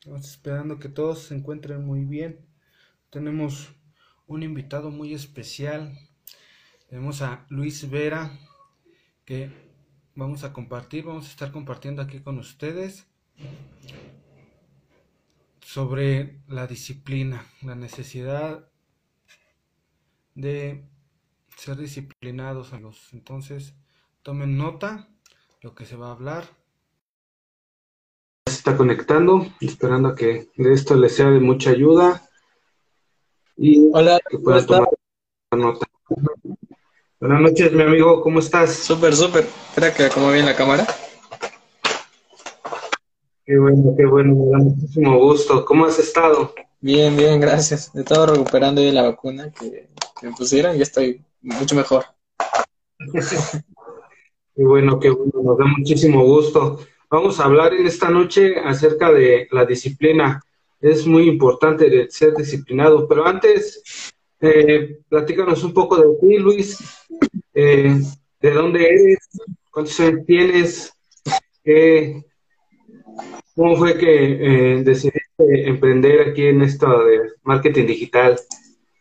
Estamos esperando que todos se encuentren muy bien. Tenemos un invitado muy especial. Tenemos a Luis Vera, que vamos a compartir, vamos a estar compartiendo aquí con ustedes sobre la disciplina, la necesidad de ser disciplinados a. Entonces, tomen nota lo que se va a hablar está conectando, esperando que de esto les sea de mucha ayuda y Hola, que puedan tomar nota. Buenas noches, mi amigo, ¿cómo estás? Súper, súper. Espera que como bien la cámara. Qué bueno, qué bueno, me da muchísimo gusto. ¿Cómo has estado? Bien, bien, gracias. He estado recuperando de la vacuna que, que me pusieron y estoy mucho mejor. qué bueno, qué bueno, nos da muchísimo gusto. Vamos a hablar en esta noche acerca de la disciplina. Es muy importante ser disciplinado, pero antes, eh, platícanos un poco de ti, Luis. Eh, ¿De dónde eres? ¿Cuántos años tienes? ¿Cómo fue que eh, decidiste emprender aquí en esto de marketing digital?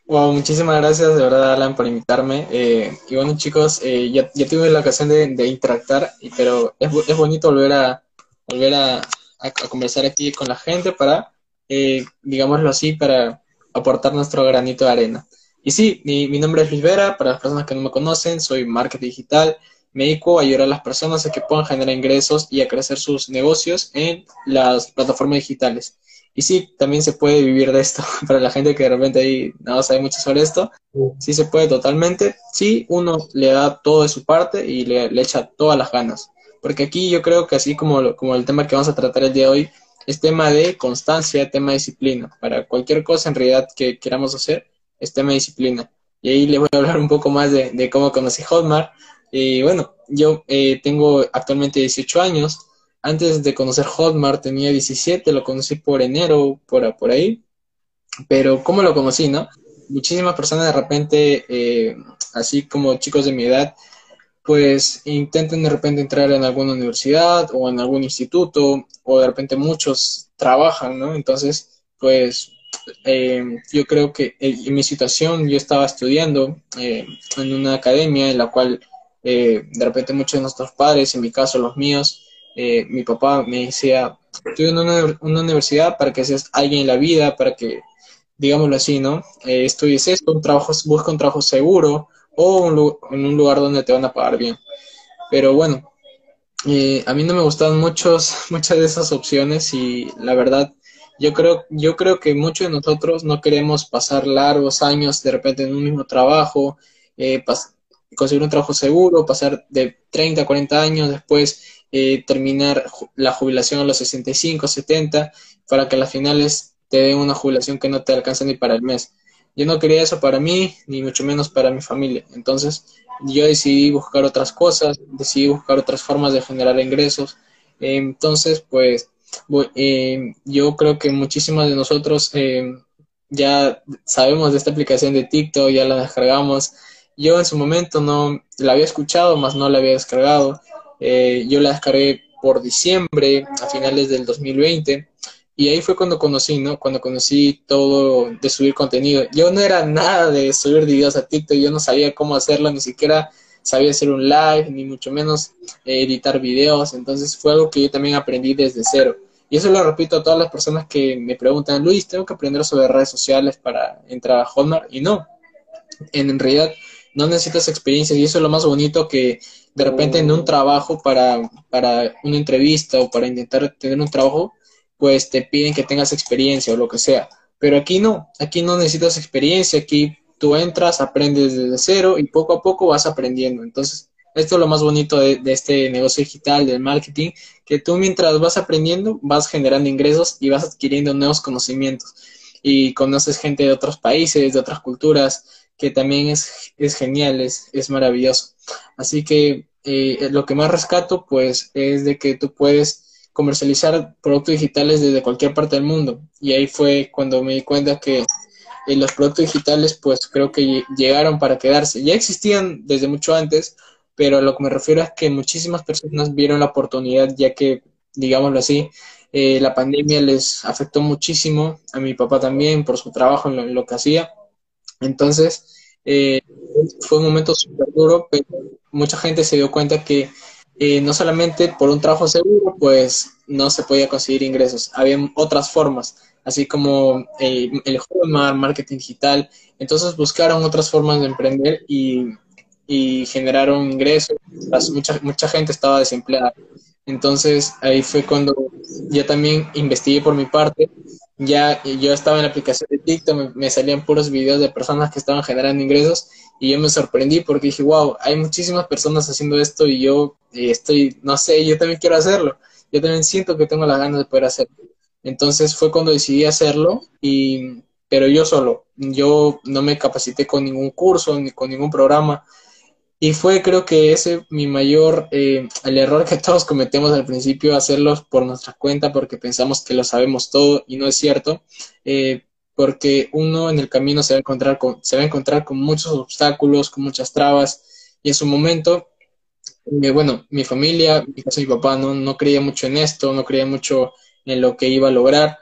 Wow, muchísimas gracias de verdad, Alan, por invitarme. Eh, y bueno, chicos, eh, ya, ya, tuve la ocasión de, de interactuar, pero es, es, bonito volver a volver a, a, conversar aquí con la gente para, eh, digámoslo así, para aportar nuestro granito de arena. Y sí, mi, nombre es Luis Vera, para las personas que no me conocen, soy marketing digital, me dedico a ayudar a las personas a que puedan generar ingresos y a crecer sus negocios en las plataformas digitales. Y sí, también se puede vivir de esto. Para la gente que de repente ahí no sabe mucho sobre esto, sí se puede totalmente. Sí, uno le da todo de su parte y le, le echa todas las ganas. Porque aquí yo creo que así como, como el tema que vamos a tratar el día de hoy, es tema de constancia, tema de disciplina. Para cualquier cosa en realidad que queramos hacer, es tema de disciplina. Y ahí les voy a hablar un poco más de, de cómo conocí Hotmart. Y bueno, yo eh, tengo actualmente 18 años antes de conocer Hotmart tenía 17, lo conocí por enero, por, por ahí. Pero ¿cómo lo conocí, no? Muchísimas personas de repente, eh, así como chicos de mi edad, pues intentan de repente entrar en alguna universidad o en algún instituto, o de repente muchos trabajan, ¿no? Entonces, pues eh, yo creo que en mi situación yo estaba estudiando eh, en una academia en la cual de repente muchos de nuestros padres, en mi caso los míos, eh, mi papá me decía, estudia en una, universidad para que seas alguien en la vida, para que, digámoslo así, ¿no? Eh, estudies esto, un trabajo, busca un trabajo seguro o un, en un lugar donde te van a pagar bien. Pero bueno, eh, a mí no me gustan muchos, muchas de esas opciones y la verdad, yo creo, yo creo que muchos de nosotros no queremos pasar largos años de repente en un mismo trabajo, eh, conseguir un trabajo seguro, pasar de 30 a 40 años después eh, terminar la jubilación a los 65, 70, para que a las finales te den una jubilación que no te alcanza ni para el mes. Yo no quería eso para mí, ni mucho menos para mi familia. Entonces, yo decidí buscar otras cosas, decidí buscar otras formas de generar ingresos. entonces, pues, eh, yo creo que muchísimas de nosotros eh, ya sabemos de esta aplicación de TikTok, ya la descargamos. Yo en su momento no la había escuchado, más no la había descargado. Eh, yo la descargué por diciembre, a finales del 2020, y ahí fue cuando conocí, ¿no? Cuando conocí todo de subir contenido. Yo no era nada de subir videos a TikTok, yo no sabía cómo hacerlo, ni siquiera sabía hacer un live, ni mucho menos eh, editar videos, entonces fue algo que yo también aprendí desde cero. Y eso lo repito a todas las personas que me preguntan, Luis, tengo que aprender sobre redes sociales para entrar a Hotmart, y no. En, realidad, no necesitas experiencia y eso es lo más bonito que de repente en un trabajo para, para una entrevista o para intentar tener un trabajo, pues te piden que tengas experiencia o lo que sea. Pero aquí no, aquí no necesitas experiencia, aquí tú entras, aprendes desde cero y poco a poco vas aprendiendo. Entonces, esto es lo más bonito de, este negocio digital, del marketing, que tú mientras vas aprendiendo, vas generando ingresos y vas adquiriendo nuevos conocimientos. Y conoces gente de otros países, de otras culturas, que también es, es genial, es, es maravilloso. Así que eh, lo que más rescato, pues, es de que tú puedes comercializar productos digitales desde cualquier parte del mundo. Y ahí fue cuando me di cuenta que eh, los productos digitales, pues, creo que llegaron para quedarse. Ya existían desde mucho antes, pero lo que me refiero es que muchísimas personas vieron la oportunidad, ya que, digámoslo así, eh, la pandemia les afectó muchísimo, a mi papá también, por su trabajo en lo, que hacía. Entonces, eh, fue un momento súper duro, pero mucha gente se dio cuenta que eh, no solamente por un trabajo seguro, pues no se podía conseguir ingresos, había otras formas, así como el marketing digital. Entonces buscaron otras formas de emprender y y generaron ingresos. Mucha, mucha gente estaba desempleada. Entonces ahí fue cuando ya también investigué por mi parte. Ya yo estaba en la aplicación de TikTok, me, salían puros videos de personas que estaban generando ingresos y yo me sorprendí porque dije, wow, hay muchísimas personas haciendo esto y yo eh, estoy, no sé, yo también quiero hacerlo. Yo también siento que tengo las ganas de poder hacerlo. Entonces fue cuando decidí hacerlo y pero yo solo, yo no me capacité con ningún curso ni con ningún programa, y fue creo que ese mi mayor, eh, el error que todos cometemos al principio, hacerlos por nuestra cuenta porque pensamos que lo sabemos todo y no es cierto, eh, porque uno en el camino se va, a encontrar con, se va a encontrar con muchos obstáculos, con muchas trabas y en su momento, eh, bueno, mi familia, mi casa, mi papá no, no creía mucho en esto, no creía mucho en lo que iba a lograr.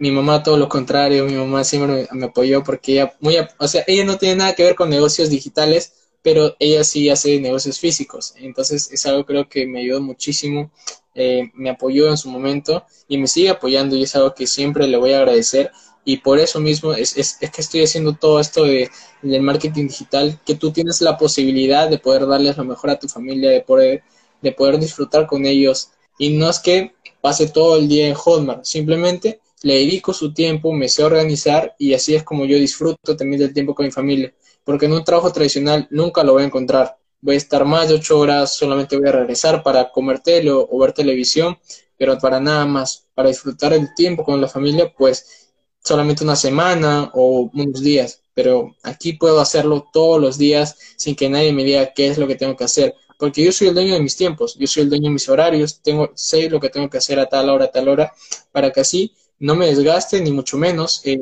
mi mamá todo lo contrario, mi mamá siempre me, me apoyó porque ella, muy, o sea, ella no tiene nada que ver con negocios digitales, pero ella sí hace negocios físicos. Entonces es algo creo que me ayudó muchísimo, eh, me apoyó en su momento y me sigue apoyando y es algo que siempre le voy a agradecer. Y por eso mismo es, es, es que estoy haciendo todo esto de, del marketing digital, que tú tienes la posibilidad de poder darles lo mejor a tu familia, de poder, de poder disfrutar con ellos. Y no es que pase todo el día en Hotmart, simplemente le dedico su tiempo, me sé organizar y así es como yo disfruto también del tiempo con mi familia porque en un trabajo tradicional nunca lo voy a encontrar. Voy a estar más de ocho horas, solamente voy a regresar para comer tele o, ver televisión, pero para nada más, para disfrutar el tiempo con la familia, pues solamente una semana o unos días, pero aquí puedo hacerlo todos los días sin que nadie me diga qué es lo que tengo que hacer, porque yo soy el dueño de mis tiempos, yo soy el dueño de mis horarios, tengo, sé lo que tengo que hacer a tal hora, a tal hora, para que así no me desgaste ni mucho menos. Eh,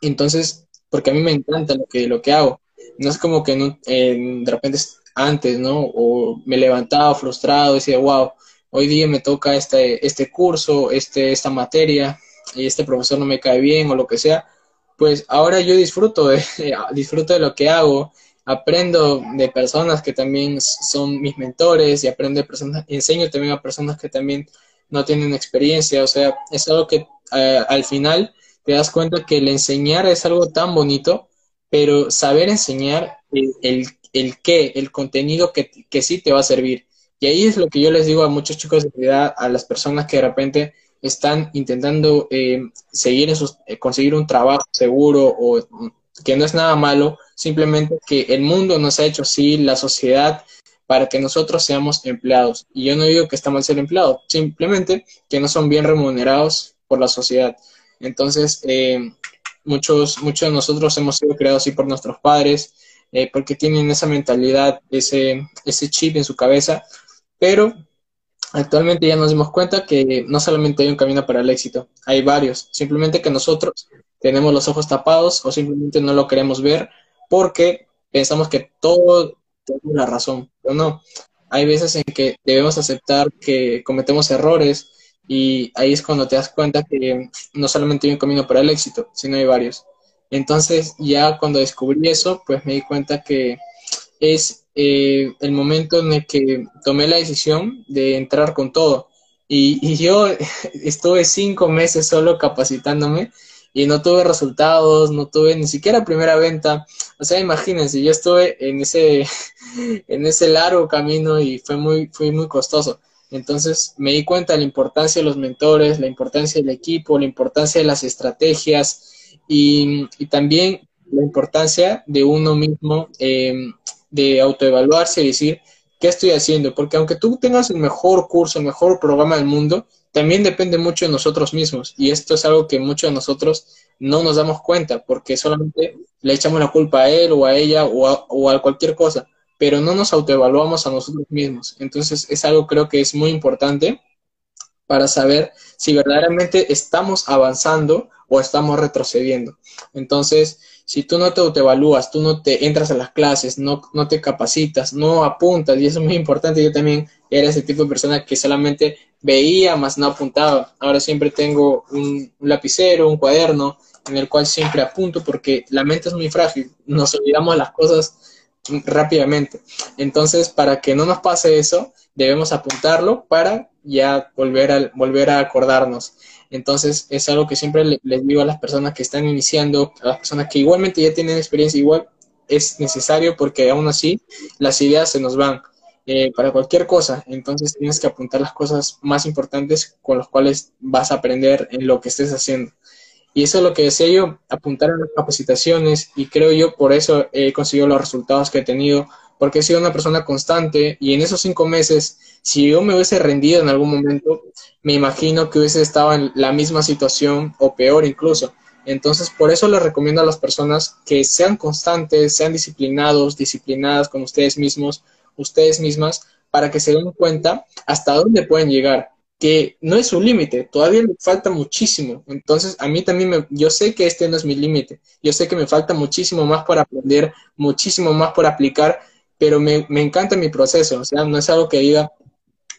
entonces, porque a mí me encanta lo que, lo que hago. No es como que de repente antes, ¿no? O me levantaba frustrado, decía, wow, hoy día me toca este, este curso, este, esta materia, y este profesor no me cae bien o lo que sea. Pues ahora yo disfruto de, disfruto de lo que hago, aprendo de personas que también son mis mentores y aprendo de personas, enseño también a personas que también no tienen experiencia, o sea, es algo que eh, al final te das cuenta que el enseñar es algo tan bonito, pero saber enseñar el, el, qué, el contenido que, sí te va a servir. Y ahí es lo que yo les digo a muchos chicos de edad, a las personas que de repente están intentando eh, seguir eh, conseguir un trabajo seguro o que no es nada malo, simplemente que el mundo nos ha hecho así, la sociedad, para que nosotros seamos empleados. Y yo no digo que está mal ser empleado, simplemente que no son bien remunerados por la sociedad. Entonces, eh, muchos, muchos de nosotros hemos sido creados así por nuestros padres, eh, porque tienen esa mentalidad, ese, ese chip en su cabeza, pero actualmente ya nos dimos cuenta que no solamente hay un camino para el éxito, hay varios, simplemente que nosotros tenemos los ojos tapados o simplemente no lo queremos ver porque pensamos que todo tiene la razón, pero no. Hay veces en que debemos aceptar que cometemos errores, y ahí es cuando te das cuenta que no solamente hay un camino para el éxito, sino hay varios. Entonces, ya cuando descubrí eso, pues me di cuenta que es eh, el momento en el que tomé la decisión de entrar con todo. Y, yo estuve cinco meses solo capacitándome y no tuve resultados, no tuve ni siquiera primera venta. O sea, imagínense, yo estuve en ese, en ese largo camino y fue muy, fue muy costoso. Entonces me di cuenta de la importancia de los mentores, la importancia del equipo, la importancia de las estrategias y, también la importancia de uno mismo em, de autoevaluarse y decir, ¿qué estoy haciendo? Porque aunque tú tengas el mejor curso, el mejor programa del mundo, también depende mucho de nosotros mismos. Y esto es algo que muchos de nosotros no nos damos cuenta, porque solamente le echamos la culpa a él o a ella o a, o a cualquier cosa, pero no nos autoevaluamos a nosotros mismos. Entonces es algo creo que es muy importante para saber si verdaderamente estamos avanzando o estamos retrocediendo. Entonces, si tú no te autoevalúas, tú no te entras a las clases, no, no te capacitas, no apuntas, y eso es muy importante, yo también era ese tipo de persona que solamente veía, más no apuntaba. Ahora siempre tengo un, lapicero, un cuaderno, en el cual siempre apunto porque la mente es muy frágil, nos olvidamos las cosas rápidamente. Entonces, para que no nos pase eso, debemos apuntarlo para ya volver a, volver a acordarnos. Entonces, es algo que siempre les digo a las personas que están iniciando, a las personas que igualmente ya tienen experiencia, igual es necesario porque aún así las ideas se nos van eh, para cualquier cosa. Entonces, tienes que apuntar las cosas más importantes con las cuales vas a aprender en lo que estés haciendo. Y eso es lo que decía yo, apuntar a las capacitaciones y creo yo por eso he conseguido los resultados que he tenido, porque he sido una persona constante y en esos cinco meses, si yo me hubiese rendido en algún momento, me imagino que hubiese estado en la misma situación o peor incluso. Entonces, por eso les recomiendo a las personas que sean constantes, sean disciplinados, disciplinadas con ustedes mismos, ustedes mismas, para que se den cuenta hasta dónde pueden llegar, que no es un límite, todavía le falta muchísimo. Entonces, a mí también, yo sé que este no es mi límite, yo sé que me falta muchísimo más por aprender, muchísimo más por aplicar, pero me, me encanta mi proceso, o sea, no es algo que diga,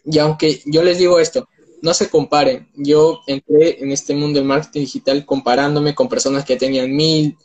y aunque yo les digo esto, no se comparen. Yo entré en este mundo del marketing digital comparándome con personas que tenían mil,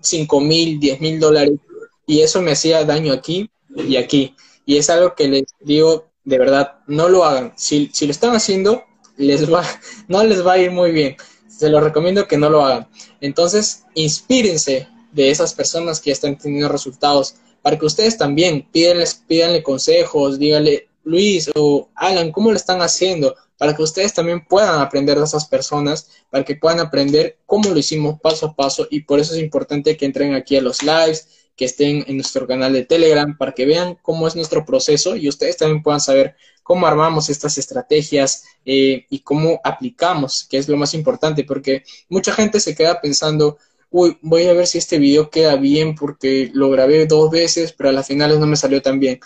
cinco mil, diez mil dólares y eso me hacía daño aquí y aquí. Y es algo que les digo de verdad, no lo hagan. Si, si lo están haciendo, les va, no les va a ir muy bien. Se los recomiendo que no lo hagan. Entonces, inspírense de esas personas que están teniendo resultados para que ustedes también pídanles, pídanle consejos, díganle, Luis o Alan, ¿cómo lo están haciendo? Para que ustedes también puedan aprender de esas personas, para que puedan aprender cómo lo hicimos paso a paso y por eso es importante que entren aquí a los lives, que estén en nuestro canal de Telegram, para que vean cómo es nuestro proceso y ustedes también puedan saber cómo armamos estas estrategias eh, y cómo aplicamos, que es lo más importante, porque mucha gente se queda pensando, uy, voy a ver si este video queda bien porque lo grabé dos veces, pero a las finales no me salió tan bien.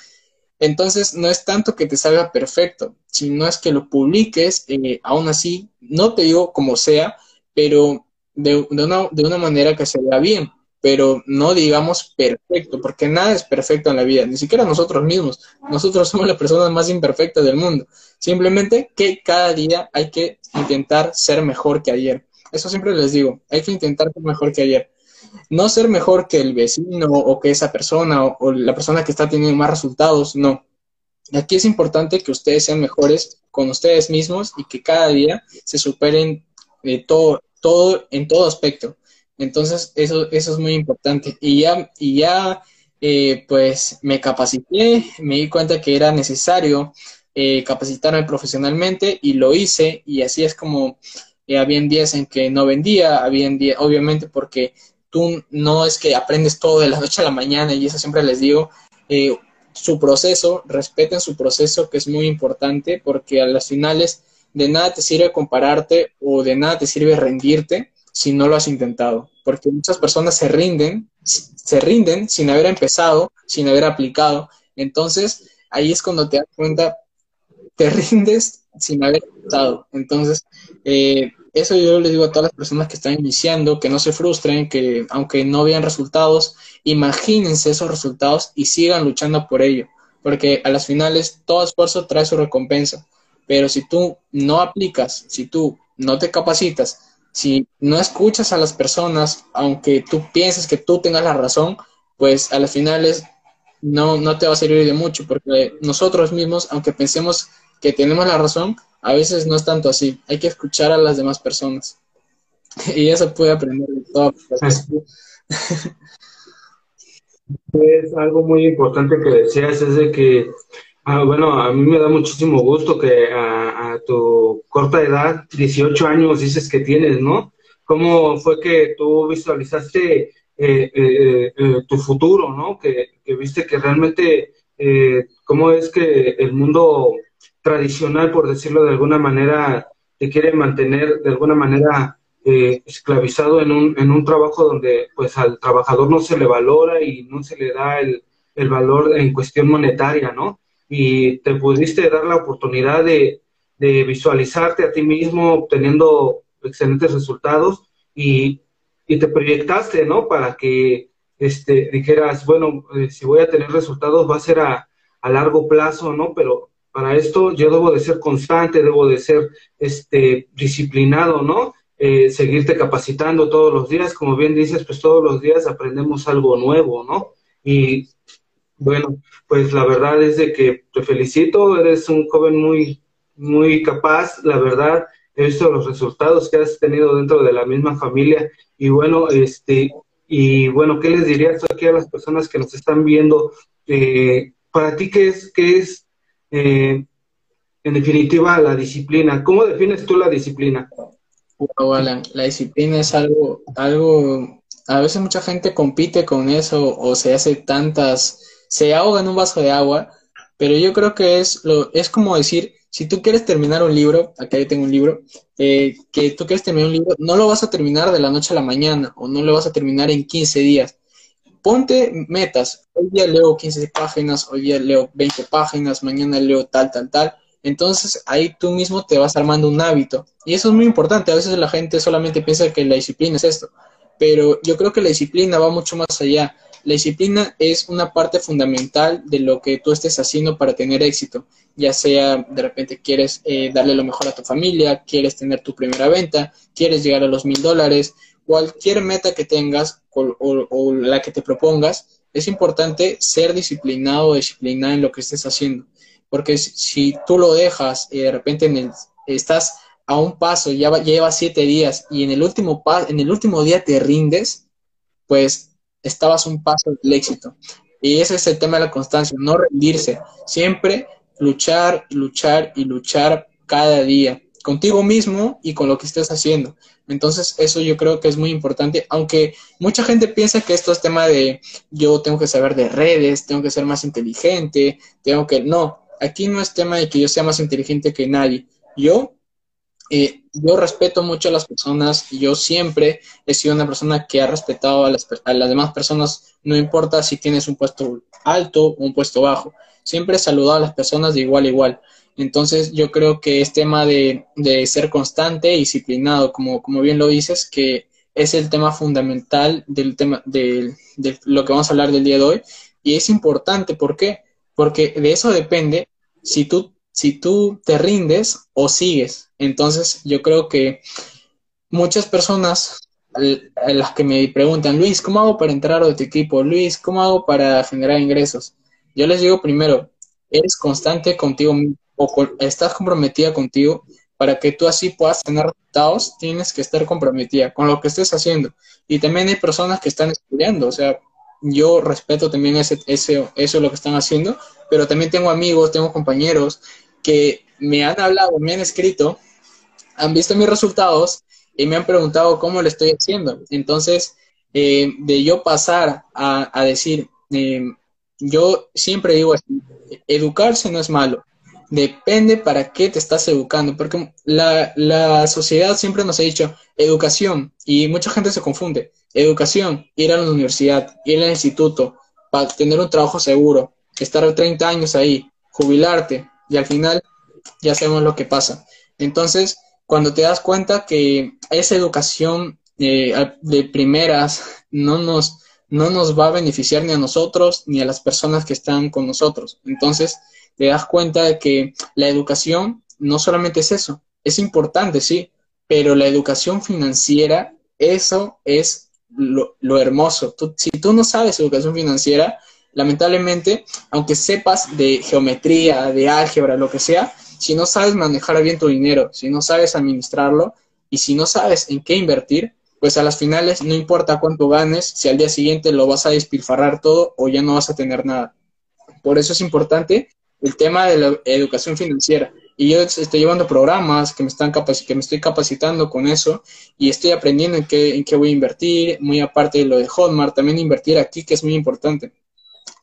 Entonces, no es tanto que te salga perfecto, sino es que lo publiques, eh, aún así, no te digo como sea, pero de, una, de una manera que se vea bien, pero no digamos perfecto, porque nada es perfecto en la vida, ni siquiera nosotros mismos. Nosotros somos las personas más imperfectas del mundo. Simplemente que cada día hay que intentar ser mejor que ayer. Eso siempre les digo, hay que intentar ser mejor que ayer no ser mejor que el vecino o que esa persona o, la persona que está teniendo más resultados, no. Aquí es importante que ustedes sean mejores con ustedes mismos y que cada día se superen de todo, todo, en todo aspecto. Entonces, eso, eso es muy importante. Y ya, y ya eh, pues me capacité, me di cuenta que era necesario eh, capacitarme profesionalmente y lo hice y así es como eh, habían días en que no vendía, habían días, obviamente porque tú no es que aprendes todo de la noche a la mañana y eso siempre les digo, eh, su proceso, respeten su proceso que es muy importante porque a las finales de nada te sirve compararte o de nada te sirve rendirte si no lo has intentado, porque muchas personas se rinden, se rinden sin haber empezado, sin haber aplicado, entonces ahí es cuando te das cuenta, te rindes sin haber empezado, entonces eh, eso yo les digo a todas las personas que están iniciando, que no se frustren, que aunque no vean resultados, imagínense esos resultados y sigan luchando por ello, porque a las finales todo esfuerzo trae su recompensa, pero si tú no aplicas, si tú no te capacitas, si no escuchas a las personas, aunque tú pienses que tú tengas la razón, pues a las finales no, no te va a servir de mucho, porque nosotros mismos, aunque pensemos que tenemos la razón, a veces no es tanto así, hay que escuchar a las demás personas. y eso puede aprender de todo. Es algo muy importante que decías, es de que, ah, bueno, a mí me da muchísimo gusto que a, tu corta edad, 18 años dices que tienes, ¿no? ¿Cómo fue que tú visualizaste eh, eh, eh, tu futuro, ¿no? Que, que, viste que realmente, cómo es que el mundo tradicional, por decirlo de alguna manera, te quiere mantener de alguna manera eh, esclavizado en un, en un trabajo donde pues al trabajador no se le valora y no se le da el, el valor en cuestión monetaria, ¿no? Y te pudiste dar la oportunidad de, visualizarte a ti mismo obteniendo excelentes resultados y, y, te proyectaste, ¿no? Para que este, dijeras, bueno, eh, si voy a tener resultados va a ser a, a largo plazo, ¿no? Pero para esto yo debo de ser constante, debo de ser este, disciplinado, ¿no? Eh, seguirte capacitando todos los días, como bien dices, pues todos los días aprendemos algo nuevo, ¿no? Y bueno, pues la verdad es de que te felicito, eres un joven muy, muy capaz, la verdad, he visto los resultados que has tenido dentro de la misma familia y bueno, este, y bueno, ¿qué les dirías aquí a las personas que nos están viendo? Eh, para ti, ¿qué es, qué es eh, en definitiva la disciplina? ¿Cómo defines tú la disciplina? la disciplina es algo, algo, a veces mucha gente compite con eso o se hace tantas, se ahoga en un vaso de agua, pero yo creo que es, lo, es como decir, si tú quieres terminar un libro, acá yo tengo un libro, eh, que tú quieres terminar un libro, no lo vas a terminar de la noche a la mañana o no lo vas a terminar en 15 días. Ponte metas. Hoy día leo 15 páginas, hoy día leo 20 páginas, mañana leo tal, tal, tal entonces ahí tú mismo te vas armando un hábito. Y eso es muy importante. A veces la gente solamente piensa que la disciplina es esto, pero yo creo que la disciplina va mucho más allá. La disciplina es una parte fundamental de lo que tú estés haciendo para tener éxito, ya sea de repente quieres eh, darle lo mejor a tu familia, quieres tener tu primera venta, quieres llegar a los mil dólares, cualquier meta que tengas o, la que te propongas, es importante ser disciplinado o disciplinada en lo que estés haciendo. Porque si, tú lo dejas y de repente en estás a un paso, ya, llevas siete días y en el, último en el último día te rindes, pues estabas un paso del éxito. Y ese es el tema de la constancia, no rendirse, siempre luchar, luchar y luchar cada día, contigo mismo y con lo que estés haciendo. Entonces, eso yo creo que es muy importante, aunque mucha gente piensa que esto es tema de yo tengo que saber de redes, tengo que ser más inteligente, tengo que... No, aquí no es tema de que yo sea más inteligente que nadie. Yo, eh, yo respeto mucho a las personas, yo siempre he sido una persona que ha respetado a las, a las demás personas, no importa si tienes un puesto alto o un puesto bajo, siempre he saludado a las personas de igual a igual. Entonces yo creo que es tema de, ser constante y disciplinado, como, como bien lo dices, que es el tema fundamental del tema de, de, lo que vamos a hablar del día de hoy. Y es importante, ¿por qué? Porque de eso depende si tú, si tú te rindes o sigues. Entonces yo creo que muchas personas a las que me preguntan, Luis, ¿cómo hago para entrar a tu equipo? Luis, ¿cómo hago para generar ingresos? Yo les digo primero, eres constante contigo o estás comprometida contigo para que tú así puedas tener resultados, tienes que estar comprometida con lo que estés haciendo. Y también hay personas que están estudiando, o sea, yo respeto también ese, ese, eso lo que están haciendo, pero también tengo amigos, tengo compañeros que me han hablado, me han escrito, han visto mis resultados y me han preguntado cómo lo estoy haciendo. Entonces, eh, de yo pasar a, decir, eh, yo siempre digo así, educarse no es malo, depende para qué te estás educando, porque la, la sociedad siempre nos ha dicho educación y mucha gente se confunde. Educación, ir a la universidad, ir al instituto, para tener un trabajo seguro, estar 30 años ahí, jubilarte y al final ya sabemos lo que pasa. Entonces, cuando te das cuenta que esa educación eh, de primeras no nos, no nos va a beneficiar ni a nosotros ni a las personas que están con nosotros. Entonces, te das cuenta de que la educación no solamente es eso, es importante, sí, pero la educación financiera, eso es lo, hermoso. si tú no sabes educación financiera, lamentablemente, aunque sepas de geometría, de álgebra, lo que sea, si no sabes manejar bien tu dinero, si no sabes administrarlo, Y si no sabes en qué invertir, pues a las finales no importa cuánto ganes, si al día siguiente lo vas a despilfarrar todo o ya no vas a tener nada. Por eso es importante el tema de la educación financiera. Y yo estoy llevando programas que me, están que me estoy capacitando con eso y estoy aprendiendo en qué, en qué voy a invertir, muy aparte de lo de Hotmart, también invertir aquí, que es muy importante.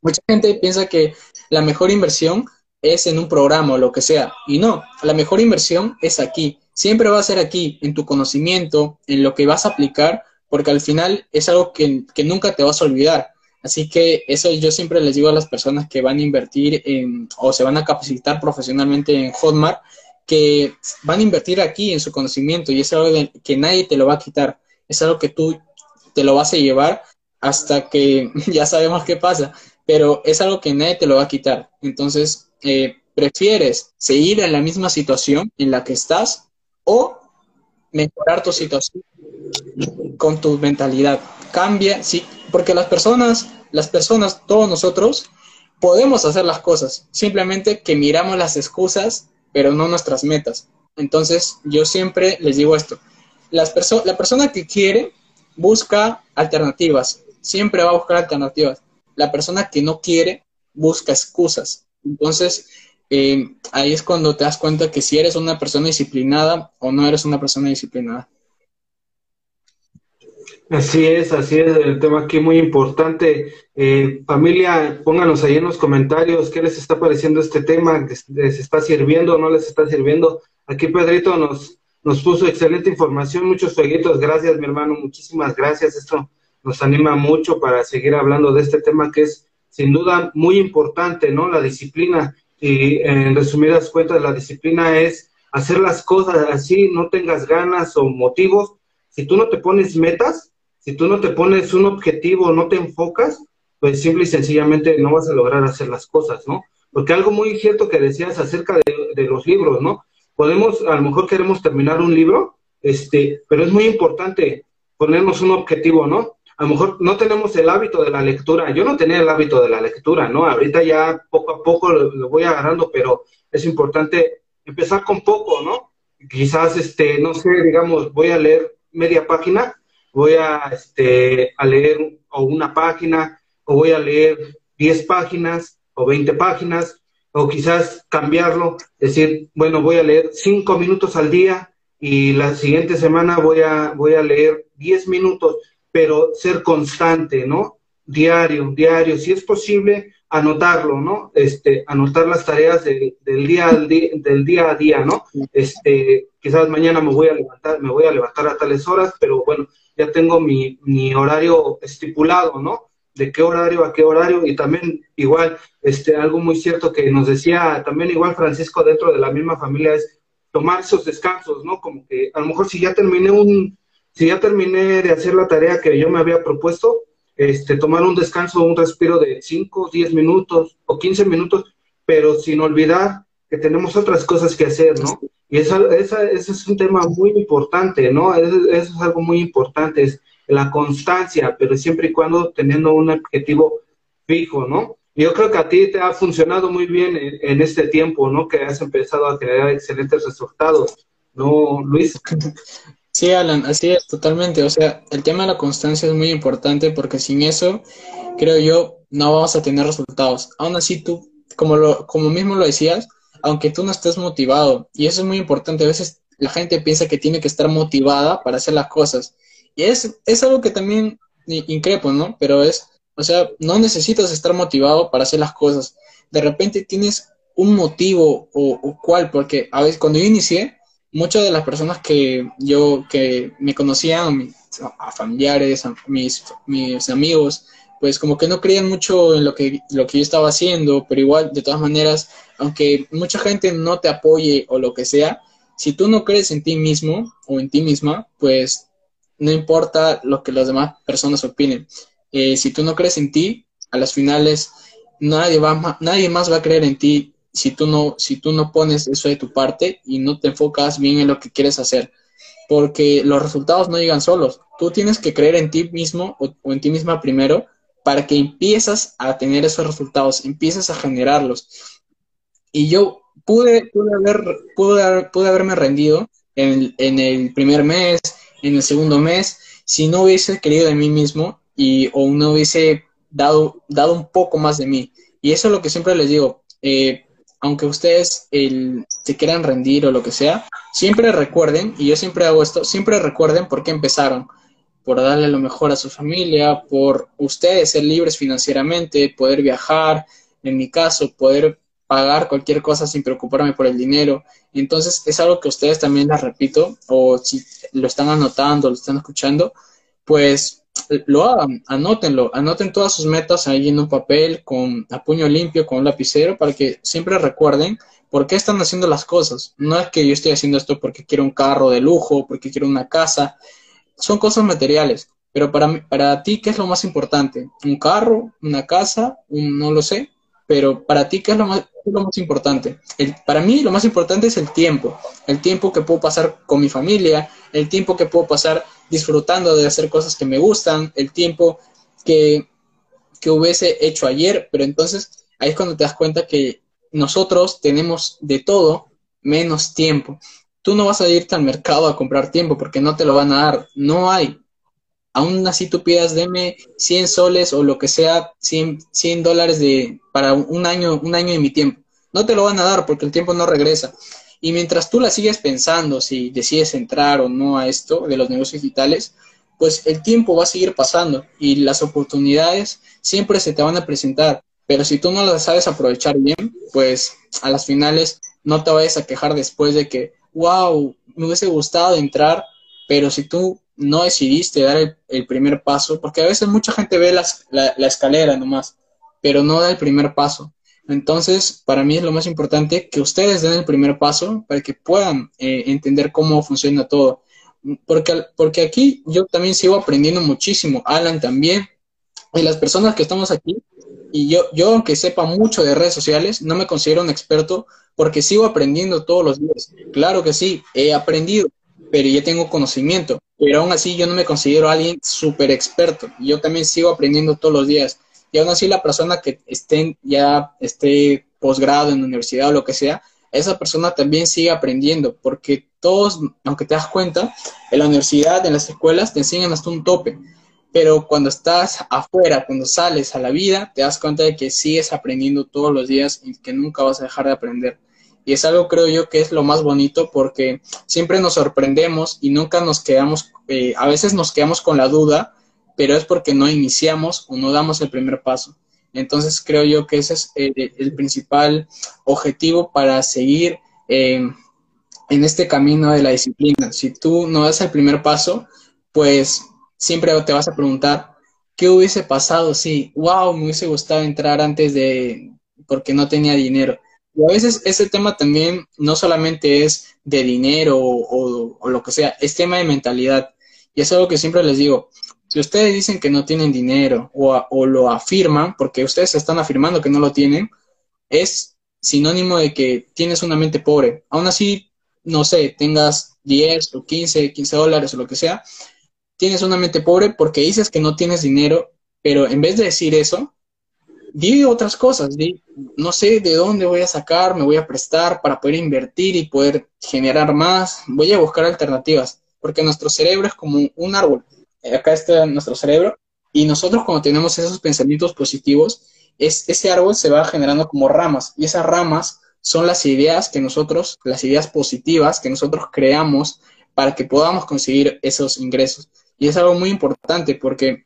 Mucha gente piensa que la mejor inversión es en un programa o lo que sea, y no, la mejor inversión es aquí, siempre va a ser aquí, en tu conocimiento, en lo que vas a aplicar, porque al final es algo que, que nunca te vas a olvidar. Así que eso yo siempre les digo a las personas que van a invertir en, o se van a capacitar profesionalmente en Hotmart, que van a invertir aquí en su conocimiento y es algo que nadie te lo va a quitar. Es algo que tú te lo vas a llevar hasta que ya sabemos qué pasa, pero es algo que nadie te lo va a quitar. Entonces, eh, prefieres seguir en la misma situación en la que estás o mejorar tu situación con tu mentalidad. Cambia, sí, porque las personas las personas, todos nosotros, podemos hacer las cosas, simplemente que miramos las excusas, pero no nuestras metas. Entonces, yo siempre les digo esto, las la persona que quiere busca alternativas, siempre va a buscar alternativas. La persona que no quiere busca excusas. Entonces, eh, ahí es cuando te das cuenta que si eres una persona disciplinada o no eres una persona disciplinada. Así es, así es, el tema aquí muy importante. Eh, familia, pónganos ahí en los comentarios qué les está pareciendo este tema, les, está sirviendo o no les está sirviendo. Aquí Pedrito nos, nos puso excelente información, muchos fueguitos, gracias mi hermano, muchísimas gracias. Esto nos anima mucho para seguir hablando de este tema que es sin duda muy importante, ¿no? La disciplina. Y en resumidas cuentas, la disciplina es hacer las cosas así, no tengas ganas o motivos. Si tú no te pones metas, si tú no te pones un objetivo, no te enfocas, pues simple y sencillamente no vas a lograr hacer las cosas, ¿no? Porque algo muy cierto que decías acerca de, los libros, ¿no? Podemos, a lo mejor queremos terminar un libro, este, pero es muy importante ponernos un objetivo, ¿no? A lo mejor no tenemos el hábito de la lectura. Yo no tenía el hábito de la lectura, ¿no? Ahorita ya poco a poco lo, voy agarrando, pero es importante empezar con poco, ¿no? Quizás, este, no sé, digamos, voy a leer media página, voy a, este, a leer o una página, o voy a leer 10 páginas o 20 páginas, o quizás cambiarlo, decir, bueno, voy a leer 5 minutos al día y la siguiente semana voy a, voy a leer 10 minutos, pero ser constante, ¿no? Diario, diario, si es posible, anotarlo, ¿no? Este, anotar las tareas del, día al día, del día a día, ¿no? Este, quizás mañana me voy a levantar, me voy a levantar a tales horas, pero bueno, ya tengo mi, mi horario estipulado, ¿no? De qué horario a qué horario y también igual, este, algo muy cierto que nos decía también igual Francisco dentro de la misma familia es tomar esos descansos, ¿no? Como que a lo mejor si ya terminé un, si ya terminé de hacer la tarea que yo me había propuesto, este, tomar un descanso, un respiro de 5, 10 minutos o 15 minutos, pero sin olvidar que tenemos otras cosas que hacer, ¿no? Y eso, ese es un tema muy importante, ¿no? Eso, es algo muy importante, es la constancia, pero siempre y cuando teniendo un objetivo fijo, ¿no? Yo creo que a ti te ha funcionado muy bien en, en este tiempo, ¿no? Que has empezado a generar excelentes resultados, ¿no, Luis? Sí, Alan, así es, totalmente. O sea, el tema de la constancia es muy importante porque sin eso, creo yo, no vamos a tener resultados. Aún así, tú, como, lo, como mismo lo decías, aunque tú no estés motivado. Y eso es muy importante. A veces la gente piensa que tiene que estar motivada para hacer las cosas. Y es, es algo que también increpo, ¿no? Pero es, o sea, no necesitas estar motivado para hacer las cosas. De repente tienes un motivo o, cuál, porque a veces cuando yo inicié, muchas de las personas que yo, que me conocían, a familiares, a mis, mis amigos, pues como que no creían mucho en lo que, lo que yo estaba haciendo, pero igual, de todas maneras, aunque mucha gente no te apoye o lo que sea, si tú no crees en ti mismo o en ti misma, pues no importa lo que las demás personas opinen. Eh, si tú no crees en ti, a las finales nadie, va, nadie más va a creer en ti si tú, no, si tú no pones eso de tu parte y no te enfocas bien en lo que quieres hacer. Porque los resultados no llegan solos. Tú tienes que creer en ti mismo o, en ti misma primero para que empiezas a tener esos resultados, empiezas a generarlos. Y yo pude, pude, haber, pude, pude haberme rendido en, en el primer mes, en el segundo mes, si no hubiese querido de mí mismo y o no hubiese dado, dado un poco más de mí. Y eso es lo que siempre les digo. Eh, aunque ustedes el, se quieran rendir o lo que sea, siempre recuerden, y yo siempre hago esto, siempre recuerden por qué empezaron. Por darle lo mejor a su familia, por ustedes ser libres financieramente, poder viajar, en mi caso, poder pagar cualquier cosa sin preocuparme por el dinero. Entonces, es algo que ustedes también les repito, o si lo están anotando, lo están escuchando, pues lo hagan, anótenlo, anoten todas sus metas ahí en un papel con a puño limpio, con un lapicero, para que siempre recuerden por qué están haciendo las cosas. No es que yo estoy haciendo esto porque quiero un carro de lujo, porque quiero una casa, son cosas materiales. Pero para, para ti, ¿qué es lo más importante? ¿Un carro? ¿Una casa? no lo sé. Pero para ti, ¿qué es lo más, lo más importante? para mí, lo más importante es el tiempo. El tiempo que puedo pasar con mi familia, el tiempo que puedo pasar disfrutando de hacer cosas que me gustan, el tiempo que, que hubiese hecho ayer, pero entonces ahí es cuando te das cuenta que nosotros tenemos de todo menos tiempo. Tú no vas a irte al mercado a comprar tiempo porque no te lo van a dar, no hay. Aún así tú pidas, deme 100 soles o lo que sea, 100, 100 dólares de, para un año, un año de mi tiempo. No te lo van a dar porque el tiempo no regresa. Y mientras tú la sigues pensando si decides entrar o no a esto de los negocios digitales, pues el tiempo va a seguir pasando y las oportunidades siempre se te van a presentar. Pero si tú no las sabes aprovechar bien, pues a las finales no te vayas a quejar después de que, wow, me hubiese gustado entrar, pero si tú no decidiste dar el, primer paso, porque a veces mucha gente ve la, la escalera nomás, pero no da el primer paso. Entonces, para mí es lo más importante que ustedes den el primer paso para que puedan eh, entender cómo funciona todo. Porque, porque aquí yo también sigo aprendiendo muchísimo, Alan también, y las personas que estamos aquí, y yo, yo aunque sepa mucho de redes sociales, no me considero un experto porque sigo aprendiendo todos los días. Claro que sí, he aprendido, pero ya tengo conocimiento, pero aún así yo no me considero alguien súper experto. Yo también sigo aprendiendo todos los días y aún así la persona que esté ya esté posgrado en la universidad o lo que sea, esa persona también sigue aprendiendo, porque todos, aunque te das cuenta, en la universidad, en las escuelas, te enseñan hasta un tope, pero cuando estás afuera, cuando sales a la vida, te das cuenta de que sigues aprendiendo todos los días y que nunca vas a dejar de aprender. Y es algo, creo yo, que es lo más bonito porque siempre nos sorprendemos y nunca nos quedamos, eh, a veces nos quedamos con la duda pero es porque no iniciamos o no damos el primer paso. Entonces creo yo que ese es eh, el, principal objetivo para seguir eh, en este camino de la disciplina. Si tú no das el primer paso, pues siempre te vas a preguntar, ¿qué hubiese pasado si, wow, me hubiese gustado entrar antes de, porque no tenía dinero? Y a veces ese tema también no solamente es de dinero o, o lo que sea, es tema de mentalidad. Y es algo que siempre les digo, si ustedes dicen que no tienen dinero o, lo afirman, porque ustedes están afirmando que no lo tienen, es sinónimo de que tienes una mente pobre. Aún así, no sé, tengas 10 o 15, 15 dólares o lo que sea, tienes una mente pobre porque dices que no tienes dinero, pero en vez de decir eso, di otras cosas, no sé de dónde voy a sacar, me voy a prestar para poder invertir y poder generar más, voy a buscar alternativas, porque nuestro cerebro es como un árbol acá está nuestro cerebro, y nosotros cuando tenemos esos pensamientos positivos, es, ese árbol se va generando como ramas, y esas ramas son las ideas que nosotros, las ideas positivas que nosotros creamos para que podamos conseguir esos ingresos. Y es algo muy importante porque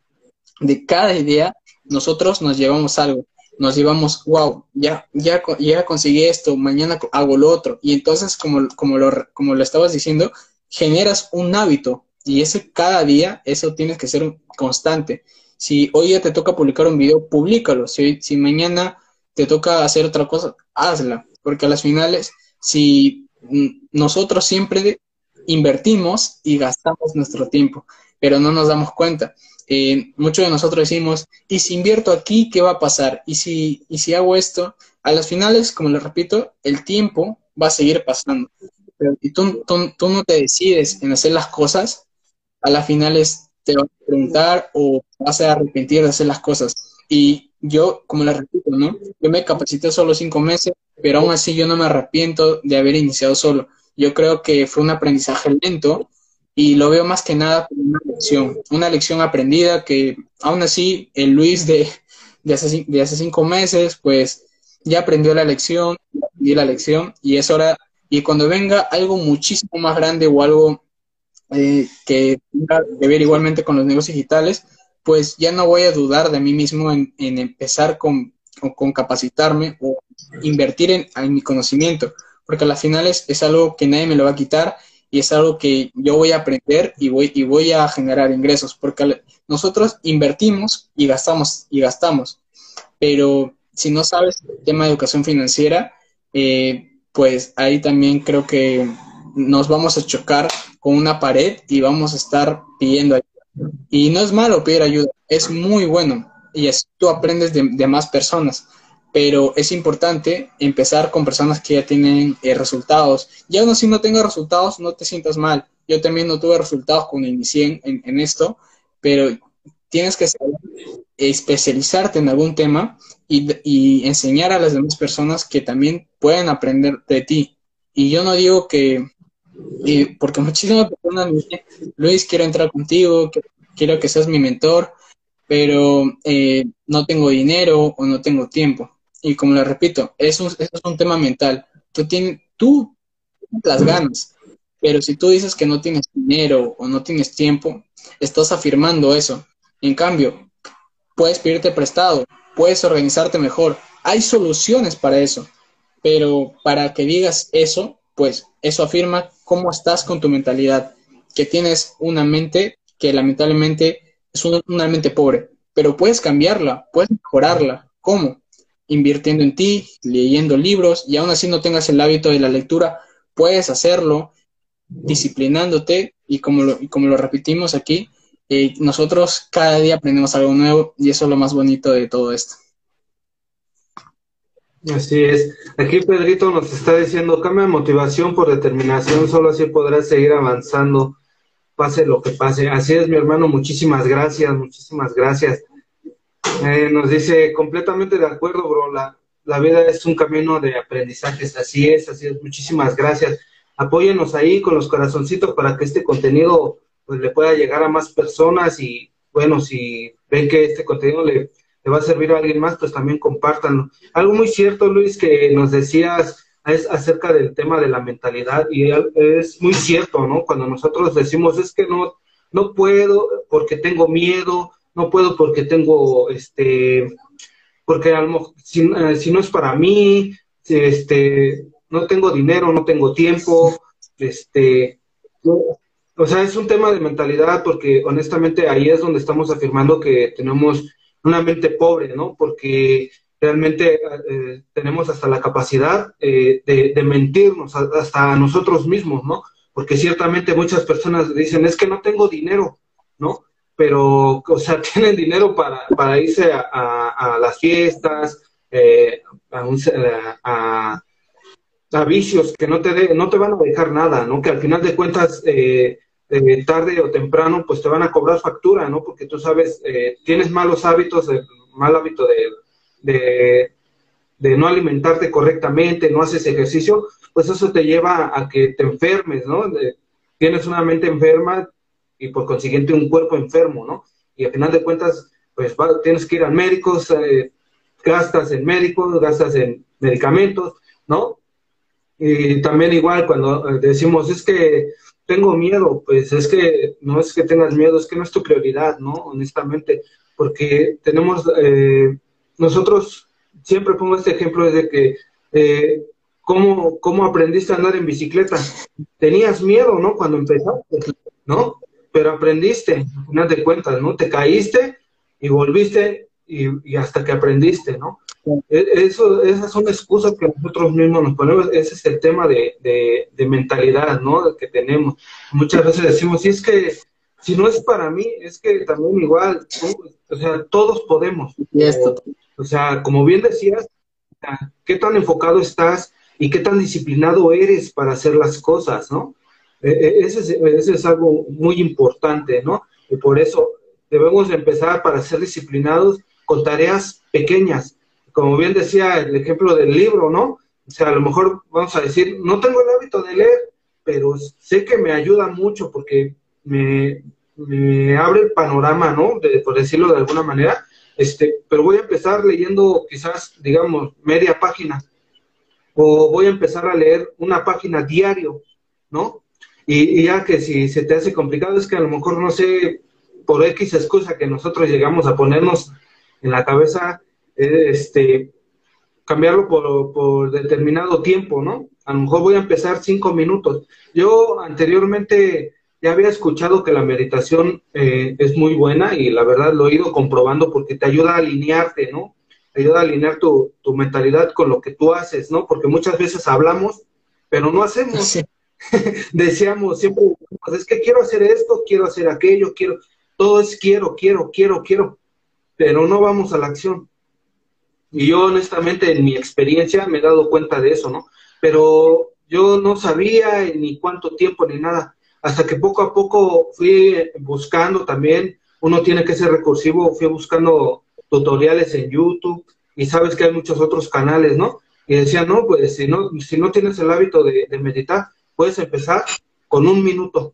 de cada idea nosotros nos llevamos algo. Nos llevamos, wow, ya, ya, ya conseguí esto, mañana hago lo otro. Y entonces, como, como, lo, como lo estabas diciendo, generas un hábito, y ese cada día, eso tienes que ser constante. Si hoy ya te toca publicar un video, públicalo. Si, si mañana te toca hacer otra cosa, hazla. Porque a las finales, si nosotros siempre invertimos y gastamos nuestro tiempo, pero no nos damos cuenta. Eh, muchos de nosotros decimos, ¿y si invierto aquí, qué va a pasar? ¿Y si, y si hago esto? A las finales, como les repito, el tiempo va a seguir pasando. Pero si tú, tú, tú no te decides en hacer las cosas, a las finales te vas a preguntar o vas a arrepentir de hacer las cosas. Y yo, como les repito, ¿no? Yo me capacité solo cinco meses, pero aún así yo no me arrepiento de haber iniciado solo. yo creo que fue un aprendizaje lento y lo veo más que nada como una lección, una lección aprendida que aún así el Luis de, de, hace, de hace cinco meses, pues ya aprendió la lección, aprendí la lección y es hora, y cuando venga algo muchísimo más grande o algo eh, que que ver igualmente con los negocios digitales, pues ya no voy a dudar de mí mismo en, empezar con, con, capacitarme o invertir en, en, mi conocimiento, porque a las finales es algo que nadie me lo va a quitar y es algo que yo voy a aprender y voy, y voy a generar ingresos, porque nosotros invertimos y gastamos y gastamos, pero si no sabes el tema de educación financiera, eh, pues ahí también creo que nos vamos a chocar con una pared y vamos a estar pidiendo ayuda. Y no es malo pedir ayuda, es muy bueno y así tú aprendes de, más personas pero es importante empezar con personas que ya tienen eh, resultados. Y aún si no tengo resultados, no te sientas mal. Yo también no tuve resultados cuando inicié en, esto, pero tienes que especializarte en algún tema y, y, enseñar a las demás personas que también pueden aprender de ti. Y yo no digo que, porque muchísimas personas me dicen, Luis, quiero entrar contigo, quiero que seas mi mentor, pero eh, no tengo dinero o no tengo tiempo. Y como le repito, eso, es un tema mental. Tú tienes, tú las ganas, pero si tú dices que no tienes dinero o no tienes tiempo, estás afirmando eso. En cambio, puedes pedirte prestado, puedes organizarte mejor. Hay soluciones para eso, pero para que digas eso, pues eso afirma cómo estás con tu mentalidad, que tienes una mente que lamentablemente es una mente pobre, pero puedes cambiarla, puedes mejorarla. ¿Cómo? invirtiendo en ti, leyendo libros y aún así no tengas el hábito de la lectura, puedes hacerlo disciplinándote y como lo, como lo repetimos aquí, eh, nosotros cada día aprendemos algo nuevo y eso es lo más bonito de todo esto. Así es. Aquí Pedrito nos está diciendo, cambia motivación por determinación, solo así podrás seguir avanzando, pase lo que pase. Así es, mi hermano, muchísimas gracias, muchísimas gracias. Eh, nos dice, completamente de acuerdo, bro, la, la vida es un camino de aprendizajes, así es, así es, muchísimas gracias. Apóyenos ahí con los corazoncitos para que este contenido pues le pueda llegar a más personas y bueno, si ven que este contenido le, le va a servir a alguien más, pues también compártanlo. Algo muy cierto, Luis, que nos decías es acerca del tema de la mentalidad y es muy cierto, ¿no? Cuando nosotros decimos es que no, no puedo porque tengo miedo, no puedo porque tengo, este, porque a lo si, eh, si, no es para mí, este, no tengo dinero, no tengo tiempo, este, o sea, es un tema de mentalidad porque honestamente ahí es donde estamos afirmando que tenemos una mente pobre, ¿no? Porque realmente eh, tenemos hasta la capacidad eh, de, de, mentirnos, hasta a nosotros mismos, ¿no? Porque ciertamente muchas personas dicen, es que no tengo dinero, ¿no? pero, o sea, tienen dinero para, para irse a, las fiestas, eh, a, a, vicios que no te, no te van a dejar nada, ¿no? Que al final de cuentas, eh, tarde o temprano, pues te van a cobrar factura, ¿no? Porque tú sabes, eh, tienes malos hábitos, el mal hábito de, de, no alimentarte correctamente, no haces ejercicio, pues eso te lleva a que te enfermes, ¿no? tienes una mente enferma, y por consiguiente un cuerpo enfermo, ¿no? Y al final de cuentas, pues tienes que ir al médico, gastas en médicos, gastas en medicamentos, ¿no? Y también igual cuando eh, decimos, es que tengo miedo, pues es que no es que tengas miedo, es que no es tu prioridad, ¿no? Honestamente, porque tenemos, eh, nosotros, siempre pongo este ejemplo de que, eh, ¿cómo, ¿cómo aprendiste a andar en bicicleta? Tenías miedo, ¿no? Cuando empezaste, ¿no? pero aprendiste, final de cuentas, ¿no? Te caíste y volviste y, hasta que aprendiste, ¿no? E, eso, esas son excusas que nosotros mismos nos ponemos, ese es el tema de, de, mentalidad, ¿no? Que tenemos. Muchas veces decimos, si es que si no es para mí, es que también igual, o sea, todos podemos. O sea, como bien decías, ¿qué tan enfocado estás y qué tan disciplinado eres para hacer las cosas, ¿no? E, e, ese es, es algo muy importante, ¿no? Y por eso debemos empezar para ser disciplinados con tareas pequeñas. Como bien decía el ejemplo del libro, ¿no? O sea, a lo mejor vamos a decir, no tengo el hábito de leer, pero sé que me ayuda mucho porque me, abre el panorama, ¿no? por decirlo de alguna manera. Este, pero voy a empezar leyendo quizás, digamos, media página. O voy a empezar a leer una página diario, ¿no? Y, ya que si se te hace complicado es que a lo mejor no sé, por X excusa que nosotros llegamos a ponernos en la cabeza, este, cambiarlo por, por, determinado tiempo, ¿no? A lo mejor voy a empezar cinco minutos. Yo anteriormente ya había escuchado que la meditación eh, es muy buena y la verdad lo he ido comprobando porque te ayuda a alinearte, ¿no? Te ayuda a alinear tu, tu mentalidad con lo que tú haces, ¿no? Porque muchas veces hablamos, pero no hacemos. Decíamos siempre, es que quiero hacer esto, quiero hacer aquello, quiero, todo es quiero, quiero, quiero, quiero, pero no vamos a la acción. Y yo honestamente en mi experiencia me he dado cuenta de eso, ¿no? Pero yo no sabía ni cuánto tiempo ni nada, hasta que poco a poco fui buscando también, uno tiene que ser recursivo, fui buscando tutoriales en YouTube y sabes que hay muchos otros canales, ¿no? Y decía, no, pues si no, si no tienes el hábito de, meditar, puedes empezar con un minuto,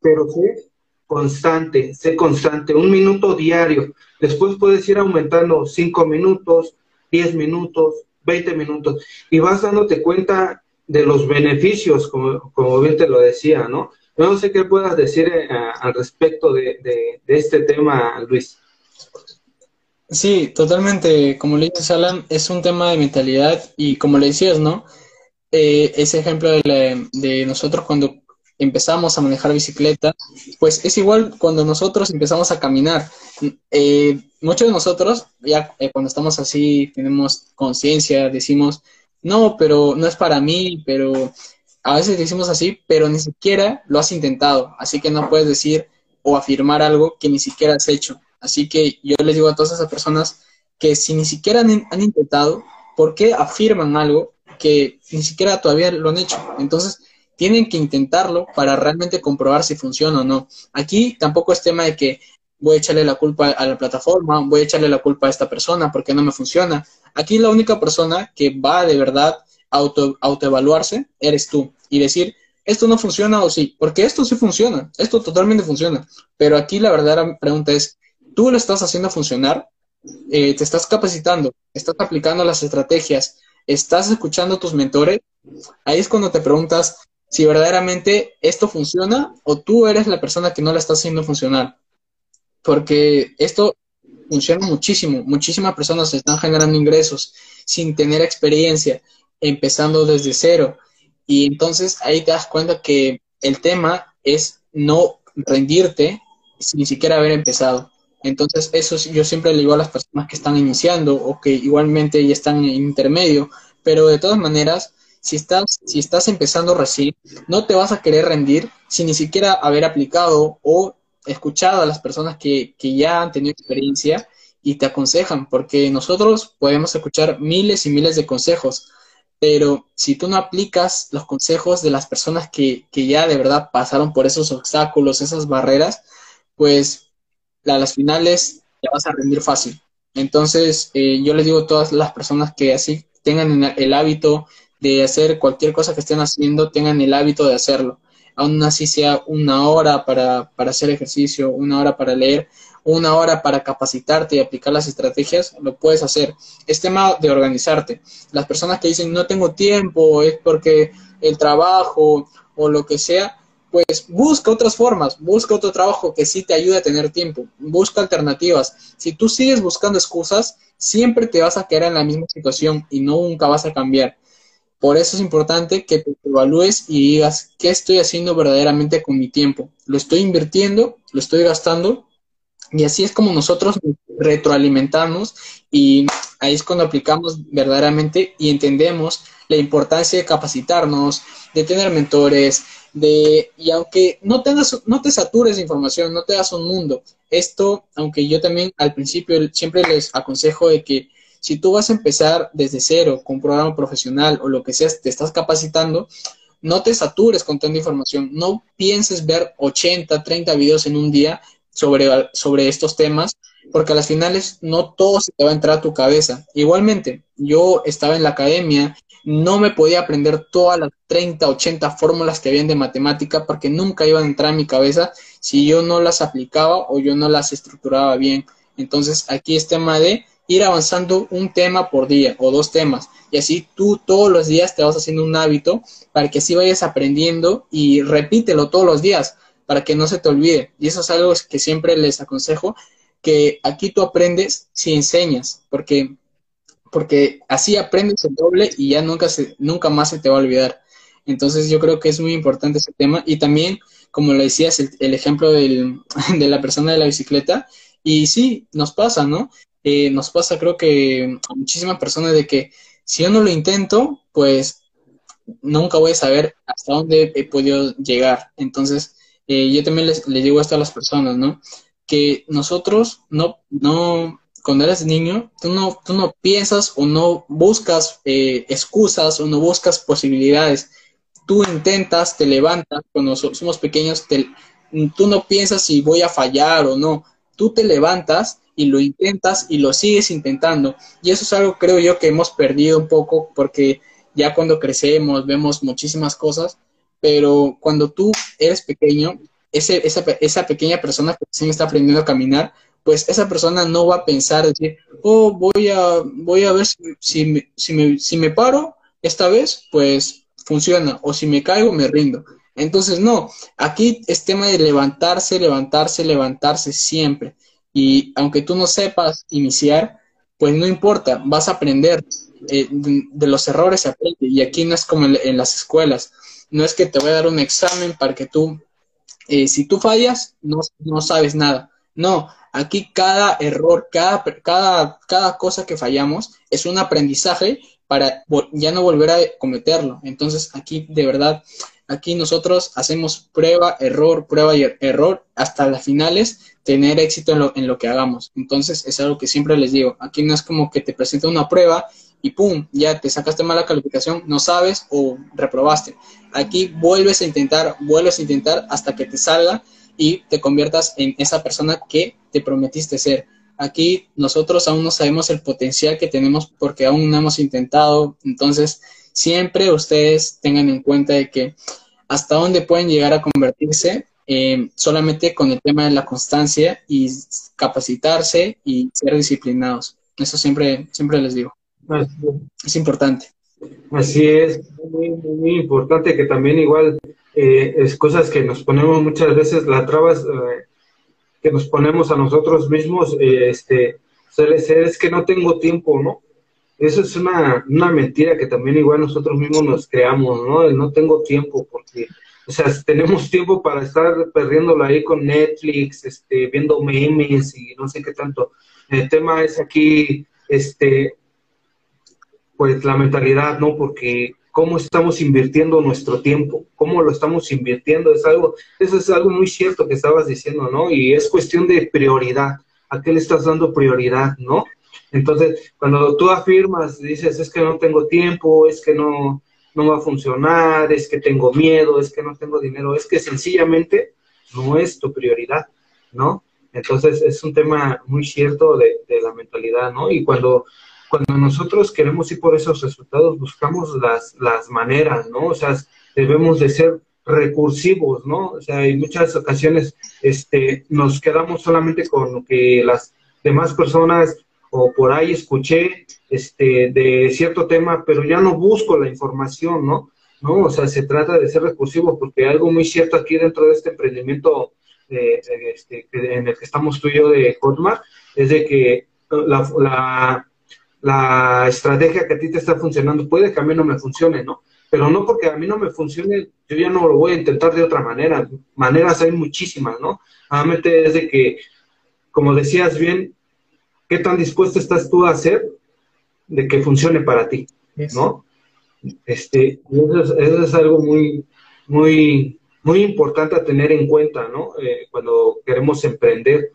pero sé constante, sé constante, un minuto diario. Después puedes ir aumentando cinco minutos, 10 minutos, 20 minutos, y vas dándote cuenta de los beneficios, como, como bien te lo decía, ¿no? No sé qué puedas decir eh, al respecto de, de, este tema, Luis. Sí, totalmente. Como le dices, Alan, es un tema de mentalidad y como le decías, ¿no? Eh, ese ejemplo de, de, nosotros cuando empezamos a manejar bicicleta, pues es igual cuando nosotros empezamos a caminar. Eh, muchos de nosotros, ya eh, cuando estamos así, tenemos conciencia, decimos, no, pero no es para mí, pero a veces decimos así, pero ni siquiera lo has intentado, así que no puedes decir o afirmar algo que ni siquiera has hecho. Así que yo les digo a todas esas personas que si ni siquiera han, han intentado, ¿por qué afirman algo que ni siquiera todavía lo han hecho? Entonces, tienen que intentarlo para realmente comprobar si funciona o no. Aquí tampoco es tema de que voy a echarle la culpa a la plataforma, voy a echarle la culpa a esta persona porque no me funciona. Aquí la única persona que va de verdad a auto, autoevaluarse eres tú y decir, esto no funciona o sí, porque esto sí funciona, esto totalmente funciona. Pero aquí la verdadera pregunta es, ¿tú lo estás haciendo funcionar? Eh, ¿Te estás capacitando? ¿Estás aplicando las estrategias? ¿Estás escuchando a tus mentores? Ahí es cuando te preguntas, si verdaderamente esto funciona o tú eres la persona que no la está haciendo funcionar. Porque esto funciona muchísimo, muchísimas personas están generando ingresos sin tener experiencia, empezando desde cero. Y entonces ahí te das cuenta que el tema es no rendirte sin siquiera haber empezado. Entonces, eso yo siempre le digo a las personas que están iniciando o que igualmente ya están en intermedio, pero de todas maneras, si estás, si estás empezando recién, no te vas a querer rendir sin ni siquiera haber aplicado o escuchado a las personas que, que ya han tenido experiencia y te aconsejan, porque nosotros podemos escuchar miles y miles de consejos, pero si tú no aplicas los consejos de las personas que, que ya de verdad pasaron por esos obstáculos, esas barreras, pues a las finales te vas a rendir fácil. Entonces, eh, yo les digo a todas las personas que así tengan el hábito de hacer cualquier cosa que estén haciendo, tengan el hábito de hacerlo. Aún así sea una hora para, para hacer ejercicio, una hora para leer, una hora para capacitarte y aplicar las estrategias, lo puedes hacer. Es tema de organizarte. Las personas que dicen no tengo tiempo, es porque el trabajo o lo que sea, pues busca otras formas, busca otro trabajo que sí te ayude a tener tiempo, busca alternativas. Si tú sigues buscando excusas, siempre te vas a quedar en la misma situación y nunca vas a cambiar. Por eso es importante que te evalúes y digas qué estoy haciendo verdaderamente con mi tiempo. ¿Lo estoy invirtiendo? ¿Lo estoy gastando? Y así es como nosotros retroalimentamos y ahí es cuando aplicamos verdaderamente y entendemos la importancia de capacitarnos, de tener mentores, de y aunque no tengas no te satures de información, no te das un mundo. Esto, aunque yo también al principio siempre les aconsejo de que si tú vas a empezar desde cero con un programa profesional o lo que sea, te estás capacitando, no te satures con tanta información, no pienses ver 80, 30 videos en un día sobre, sobre estos temas, porque a las finales no todo se te va a entrar a tu cabeza. Igualmente, yo estaba en la academia, no me podía aprender todas las 30, 80 fórmulas que habían de matemática porque nunca iban a entrar a mi cabeza si yo no las aplicaba o yo no las estructuraba bien. Entonces, aquí es tema de ir avanzando un tema por día o dos temas. Y así tú todos los días te vas haciendo un hábito para que así vayas aprendiendo y repítelo todos los días para que no se te olvide. Y eso es algo que siempre les aconsejo, que aquí tú aprendes si enseñas, porque, porque así aprendes el doble y ya nunca, se, nunca más se te va a olvidar. Entonces yo creo que es muy importante ese tema. Y también, como le decías, el, ejemplo del, de la persona de la bicicleta, y sí, nos pasa, ¿no? Eh, nos pasa creo que a muchísimas personas de que si yo no lo intento, pues nunca voy a saber hasta dónde he podido llegar. Entonces, eh, yo también les, digo esto a las personas, ¿no? Que nosotros no, no, cuando eres niño, tú no, tú no piensas o no buscas eh, excusas o no buscas posibilidades. Tú intentas, te levantas, cuando somos pequeños, tú no piensas si voy a fallar o no. Tú te levantas y lo intentas y lo sigues intentando. Y eso es algo creo yo que hemos perdido un poco porque ya cuando crecemos vemos muchísimas cosas pero cuando tú eres pequeño, ese, esa, esa pequeña persona que recién está aprendiendo a caminar, pues esa persona no va a pensar, decir, oh, voy a, voy a ver si, si, me, si, me, si me paro esta vez, pues funciona, o si me caigo, me rindo. Entonces, no, aquí es tema de levantarse, levantarse, levantarse siempre. Y aunque tú no sepas iniciar, pues no importa, vas a aprender. Eh, de, los errores se aprende. Y aquí no es como en las escuelas no es que te voy a dar un examen para que tú, eh, si tú fallas, no, no sabes nada. No, aquí cada error, cada, cada, cada cosa que fallamos es un aprendizaje para ya no volver a cometerlo. Entonces aquí de verdad, aquí nosotros hacemos prueba, error, prueba y er-, error hasta las finales tener éxito en lo, lo que hagamos. Entonces es algo que siempre les digo. Aquí no es como que te presenta una prueba y pum, ya te sacaste mala calificación, no sabes o reprobaste. Aquí vuelves a intentar, vuelves a intentar hasta que te salga y te conviertas en esa persona que te prometiste ser. Aquí nosotros aún no sabemos el potencial que tenemos porque aún no hemos intentado. Entonces, siempre ustedes tengan en cuenta de que hasta dónde pueden llegar a convertirse eh, solamente con el tema de la constancia y capacitarse y ser disciplinados. Eso siempre, siempre les digo. Es importante. Así es, muy, muy importante que también igual eh, es cosas que nos ponemos muchas veces, las trabas eh, que nos ponemos a nosotros mismos, eh, este, suele ser es que no tengo tiempo, ¿no? Eso es una, una mentira que también igual nosotros mismos nos creamos, ¿no? El no tengo tiempo porque, o sea, tenemos tiempo para estar perdiéndolo ahí con Netflix, este, viendo memes y no sé qué tanto. El tema es aquí, este, pues la mentalidad, ¿no? Porque cómo estamos invirtiendo nuestro tiempo, cómo lo estamos invirtiendo, es algo, eso es algo muy cierto que estabas diciendo, ¿no? Y es cuestión de prioridad, ¿a qué le estás dando prioridad, ¿no? Entonces, cuando tú afirmas, dices, es que no tengo tiempo, es que no, no va a funcionar, es que tengo miedo, es que no tengo dinero, es que sencillamente no es tu prioridad, ¿no? Entonces, es un tema muy cierto de, de la mentalidad, ¿no? Y cuando cuando nosotros queremos ir por esos resultados, buscamos las, las maneras, ¿no? O sea, debemos de ser recursivos, ¿no? O sea, en muchas ocasiones este, nos quedamos solamente con lo que las demás personas o por ahí escuché este, de cierto tema, pero ya no busco la información, ¿no? ¿no? O sea, se trata de ser recursivo porque algo muy cierto aquí dentro de este emprendimiento eh, este, en el que estamos tú y yo de Hotmart es de que la, la, la estrategia que a ti te está funcionando, puede que a mí no me funcione, ¿no? Pero no porque a mí no me funcione, yo ya no lo voy a intentar de otra manera. Maneras hay muchísimas, ¿no? Solamente es de que, como decías bien, ¿qué tan dispuesto estás tú a hacer de que funcione para ti, ¿no? Este, eso es, algo muy, muy, muy importante a tener en cuenta, ¿no? Eh, cuando queremos emprender.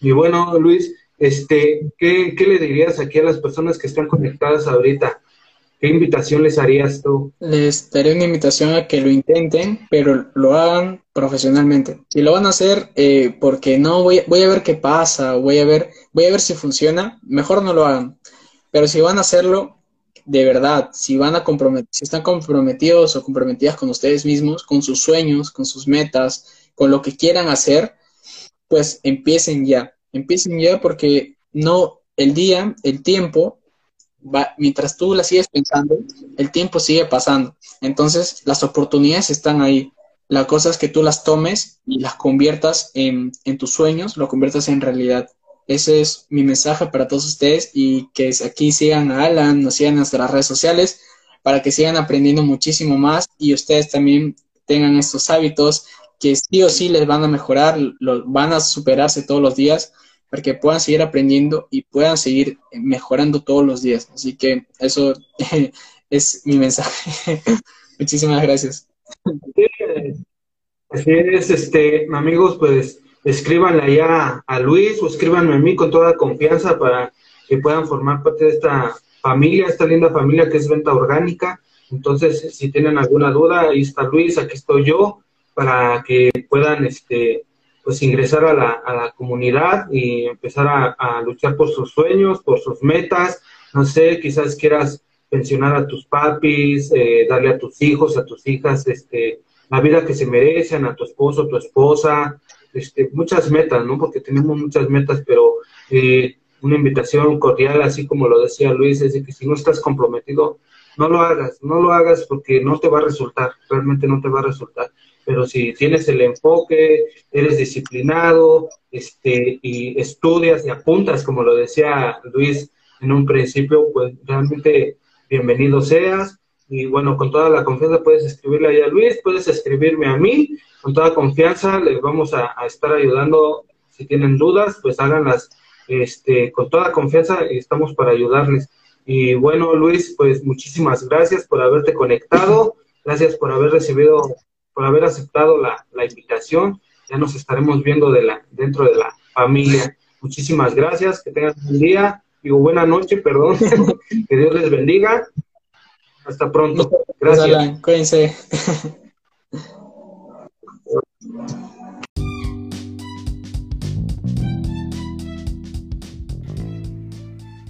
Y bueno, Luis, este, ¿qué, le dirías aquí a las personas que están conectadas ahorita? ¿qué invitación les harías tú? Les daré una invitación a que lo intenten, pero lo hagan profesionalmente. Si lo van a hacer eh, porque no voy, voy a ver qué pasa, voy a ver, voy a ver si funciona, mejor no lo hagan. Pero si van a hacerlo, de verdad, si van a comprometer, si están comprometidos o comprometidas con ustedes mismos, con sus sueños, con sus metas, con lo que quieran hacer, pues empiecen ya, empiecen ya porque no, el día, el tiempo, va, mientras tú la sigues pensando, el tiempo sigue pasando. Entonces, las oportunidades están ahí. La cosa es que tú las tomes y las conviertas en, en tus sueños, lo conviertas en realidad. Ese es mi mensaje para todos ustedes y que aquí sigan a Alan, nos sigan en nuestras redes sociales para que sigan aprendiendo muchísimo más y ustedes también tengan estos hábitos que sí o sí les van a mejorar, van a superarse todos los días para que puedan seguir aprendiendo y puedan seguir mejorando todos los días. Así que eso es mi mensaje. Muchísimas gracias. Así es, este, amigos, pues escríbanle allá a Luis o escríbanme a mí con toda confianza para que puedan formar parte de esta familia, esta linda familia que es venta orgánica. Entonces, si tienen alguna duda, ahí está Luis, aquí estoy yo, para que puedan este, pues ingresar a la, a la comunidad y empezar a, luchar por sus sueños, por sus metas. No sé, quizás quieras pensionar a tus papis, eh, darle a tus hijos, a tus hijas, este, la vida que se merecen, a tu esposo, tu esposa, este, muchas metas, ¿no? Porque tenemos muchas metas, pero eh, una invitación cordial, así como lo decía Luis, es que si no estás comprometido, no lo hagas, no lo hagas porque no te va a resultar, realmente no te va a resultar. Pero si tienes el enfoque, eres disciplinado, este, y estudias y apuntas, como lo decía Luis en un principio, pues realmente bienvenido seas. Y bueno, con toda la confianza puedes escribirle a Luis, puedes escribirme a mí, con toda confianza les vamos a, estar ayudando. Si tienen dudas, pues háganlas este, con toda confianza y estamos para ayudarles. Y bueno, Luis, pues muchísimas gracias por haberte conectado, gracias por haber recibido, por haber aceptado la, la invitación. Ya nos estaremos viendo de la, dentro de la familia. Muchísimas gracias, que tengan un día, digo buena noche, perdón, que Dios les bendiga. Hasta pronto. Gracias. Cuídense.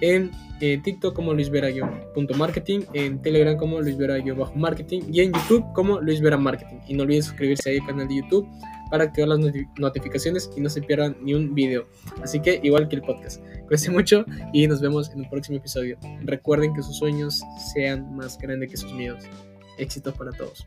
en eh, TikTok como luisvera-marketing, en Telegram como luisvera-marketing y en YouTube como luisvera marketing. Y no olviden suscribirse al canal de YouTube para activar las notificaciones y no se pierdan ni un video. Así que igual que el podcast. Cuídense mucho y nos vemos en un próximo episodio. Recuerden que sus sueños sean más grandes que sus miedos. Éxitos para todos.